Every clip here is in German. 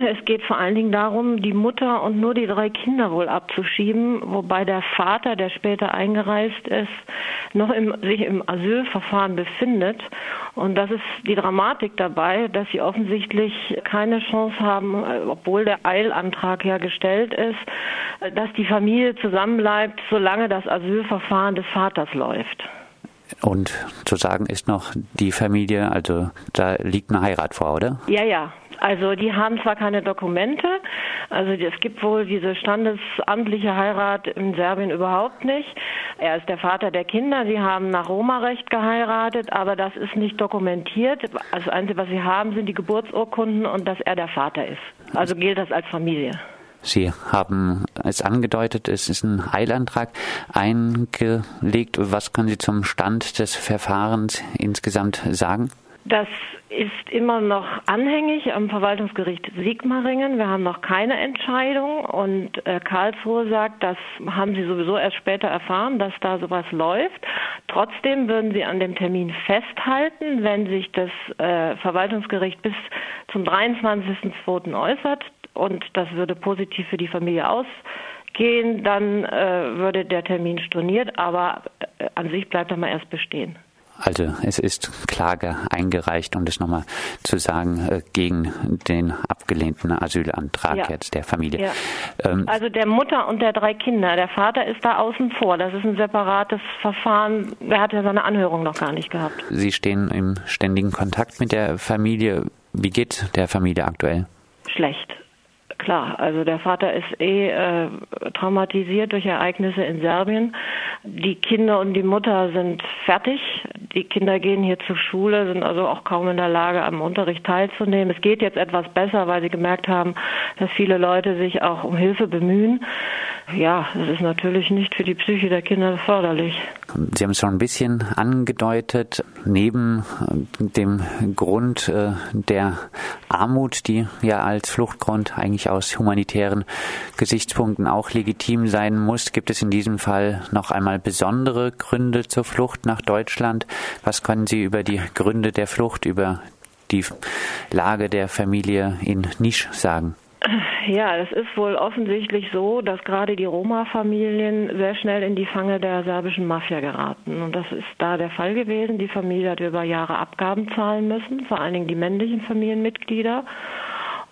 Es geht vor allen Dingen darum, die Mutter und nur die drei Kinder wohl abzuschieben, wobei der Vater, der später eingereist ist, noch im, sich im Asylverfahren befindet. Und das ist die Dramatik dabei, dass sie offensichtlich keine Chance haben, obwohl der Eilantrag ja gestellt ist, dass die Familie zusammenbleibt, solange das Asylverfahren des Vaters läuft. Und zu sagen ist noch die Familie, also da liegt eine Heirat vor, oder? Ja, ja. Also die haben zwar keine Dokumente, also es gibt wohl diese standesamtliche Heirat in Serbien überhaupt nicht. Er ist der Vater der Kinder, sie haben nach Roma-Recht geheiratet, aber das ist nicht dokumentiert. Also das Einzige, was sie haben, sind die Geburtsurkunden und dass er der Vater ist. Also gilt das als Familie. Sie haben es angedeutet, es ist ein Heilantrag eingelegt. Was können Sie zum Stand des Verfahrens insgesamt sagen? Das ist immer noch anhängig am Verwaltungsgericht Sigmaringen. Wir haben noch keine Entscheidung und äh, Karlsruhe sagt, das haben sie sowieso erst später erfahren, dass da sowas läuft. Trotzdem würden sie an dem Termin festhalten, wenn sich das äh, Verwaltungsgericht bis zum 23.02. äußert und das würde positiv für die Familie ausgehen, dann äh, würde der Termin storniert, aber äh, an sich bleibt er mal erst bestehen. Also es ist Klage eingereicht, um das nochmal zu sagen, äh, gegen den abgelehnten Asylantrag ja. jetzt der Familie. Ja. Ähm, also der Mutter und der drei Kinder. Der Vater ist da außen vor. Das ist ein separates Verfahren. Er hat ja seine Anhörung noch gar nicht gehabt. Sie stehen im ständigen Kontakt mit der Familie. Wie geht der Familie aktuell? Schlecht klar. Also der Vater ist eh äh, traumatisiert durch Ereignisse in Serbien. Die Kinder und die Mutter sind fertig. Die Kinder gehen hier zur Schule, sind also auch kaum in der Lage, am Unterricht teilzunehmen. Es geht jetzt etwas besser, weil sie gemerkt haben, dass viele Leute sich auch um Hilfe bemühen. Ja, es ist natürlich nicht für die Psyche der Kinder förderlich. Sie haben es schon ein bisschen angedeutet, neben dem Grund äh, der Armut, die ja als Fluchtgrund eigentlich aus humanitären Gesichtspunkten auch legitim sein muss, gibt es in diesem Fall noch einmal besondere Gründe zur Flucht nach Deutschland. Was können Sie über die Gründe der Flucht, über die Lage der Familie in Nisch sagen? Ja, es ist wohl offensichtlich so, dass gerade die Roma-Familien sehr schnell in die Fange der serbischen Mafia geraten. Und das ist da der Fall gewesen. Die Familie hat über Jahre Abgaben zahlen müssen, vor allen Dingen die männlichen Familienmitglieder.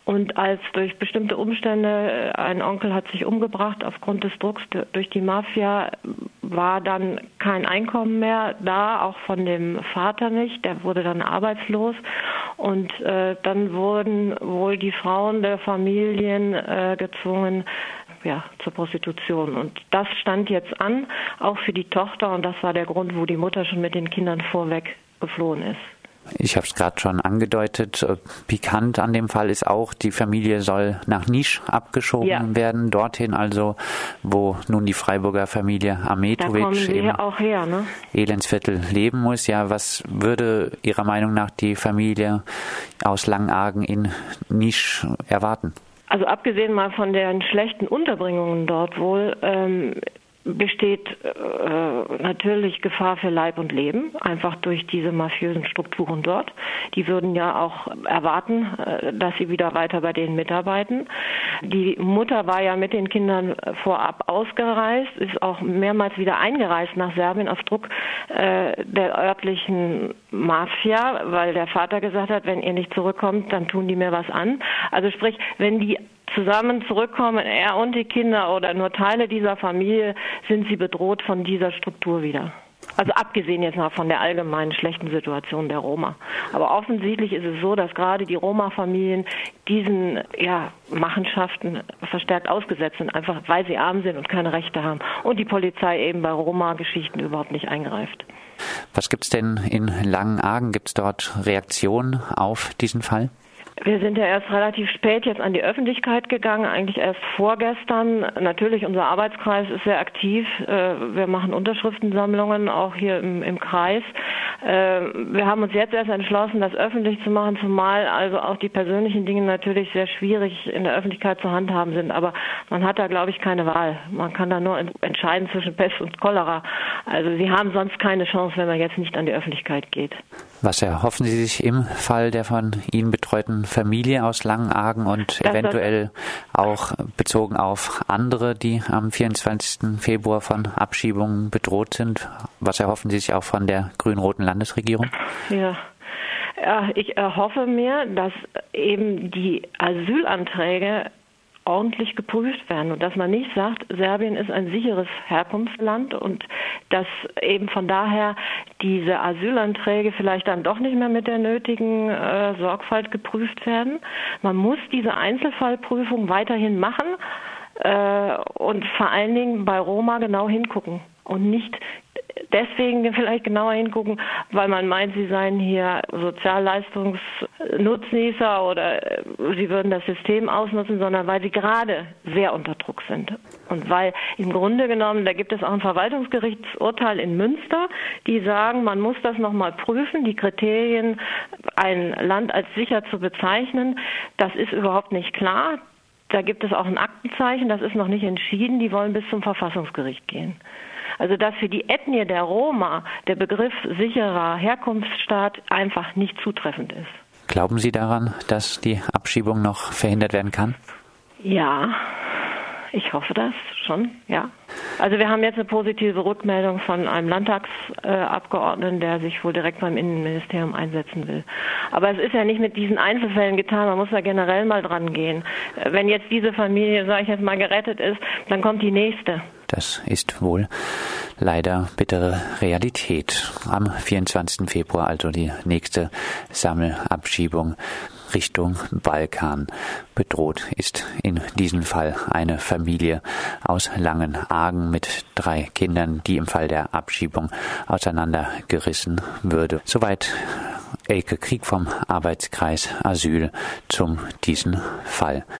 Und als durch bestimmte Umstände äh, ein Onkel hat sich umgebracht aufgrund des Drucks durch die Mafia, war dann kein Einkommen mehr da, auch von dem Vater nicht. Der wurde dann arbeitslos. Und äh, dann wurden wohl die Frauen der Familien äh, gezwungen, ja, zur Prostitution. Und das stand jetzt an, auch für die Tochter. Und das war der Grund, wo die Mutter schon mit den Kindern vorweg geflohen ist. Ich habe es gerade schon angedeutet. Äh, pikant an dem Fall ist auch, die Familie soll nach Nisch abgeschoben ja. werden, dorthin also, wo nun die Freiburger Familie Ametovic im her, ne? Elendsviertel leben muss. Ja, was würde Ihrer Meinung nach die Familie aus Langargen in Nisch erwarten? Also abgesehen mal von den schlechten Unterbringungen dort wohl, ähm, besteht äh, natürlich Gefahr für Leib und Leben, einfach durch diese mafiösen Strukturen dort. Die würden ja auch erwarten, äh, dass sie wieder weiter bei denen mitarbeiten. Die Mutter war ja mit den Kindern vorab ausgereist, ist auch mehrmals wieder eingereist nach Serbien auf Druck äh, der örtlichen Mafia, weil der Vater gesagt hat, wenn ihr nicht zurückkommt, dann tun die mir was an. Also sprich, wenn die zusammen zurückkommen, er und die Kinder oder nur Teile dieser Familie, sind sie bedroht von dieser Struktur wieder. Also abgesehen jetzt mal von der allgemeinen schlechten Situation der Roma. Aber offensichtlich ist es so, dass gerade die Roma-Familien diesen ja, Machenschaften verstärkt ausgesetzt sind, einfach weil sie arm sind und keine Rechte haben. Und die Polizei eben bei Roma-Geschichten überhaupt nicht eingreift. Was gibt es denn in Langenargen? Gibt es dort Reaktionen auf diesen Fall? Wir sind ja erst relativ spät jetzt an die Öffentlichkeit gegangen, eigentlich erst vorgestern. Natürlich, unser Arbeitskreis ist sehr aktiv. Äh, wir machen Unterschriftensammlungen auch hier im, im Kreis. Äh, wir haben uns jetzt erst entschlossen, das öffentlich zu machen, zumal also auch die persönlichen Dinge natürlich sehr schwierig in der Öffentlichkeit zu handhaben sind. Aber man hat da, glaube ich, keine Wahl. Man kann da nur entscheiden zwischen Pest und Cholera. Also Sie haben sonst keine Chance, wenn man jetzt nicht an die Öffentlichkeit geht. Was erhoffen Sie sich im Fall der von Ihnen betreuten Familie aus Langenargen und das eventuell auch bezogen auf andere, die am 24. Februar von Abschiebungen bedroht sind? Was erhoffen Sie sich auch von der grün-roten Landesregierung? Ja. Ja, ich erhoffe mir, dass eben die Asylanträge ordentlich geprüft werden und dass man nicht sagt, Serbien ist ein sicheres Herkunftsland und dass eben von daher diese Asylanträge vielleicht dann doch nicht mehr mit der nötigen äh, Sorgfalt geprüft werden. Man muss diese Einzelfallprüfung weiterhin machen äh, und vor allen Dingen bei Roma genau hingucken und nicht deswegen vielleicht genauer hingucken, weil man meint, sie seien hier Sozialleistungsnutznießer oder äh, sie würden das System ausnutzen, sondern weil sie gerade sehr unter Druck sind. Und weil im Grunde genommen, da gibt es auch ein Verwaltungsgerichtsurteil in Münster, die sagen, man muss das nochmal prüfen, die Kriterien, ein Land als sicher zu bezeichnen, das ist überhaupt nicht klar. Da gibt es auch ein Aktenzeichen, das ist noch nicht entschieden, die wollen bis zum Verfassungsgericht gehen. Also dass für die Ethnie der Roma der Begriff sicherer Herkunftsstaat einfach nicht zutreffend ist. Glauben Sie daran, dass die Abschiebung noch verhindert werden kann? Ja, ich hoffe das schon, ja. Also wir haben jetzt eine positive Rückmeldung von einem Landtagsabgeordneten, der sich wohl direkt beim Innenministerium einsetzen will. Aber es ist ja nicht mit diesen Einzelfällen getan, man muss da generell mal dran gehen. Wenn jetzt diese Familie, sage ich jetzt mal, gerettet ist, dann kommt die nächste. Das ist wohl leider bittere Realität. Am 24. Februar also die nächste Sammelabschiebung Richtung Balkan. Bedroht ist in diesem Fall eine Familie aus Langenargen mit drei Kindern, die im Fall der Abschiebung auseinandergerissen würde. Soweit Elke Krieg vom Arbeitskreis Asyl zum diesen Fall.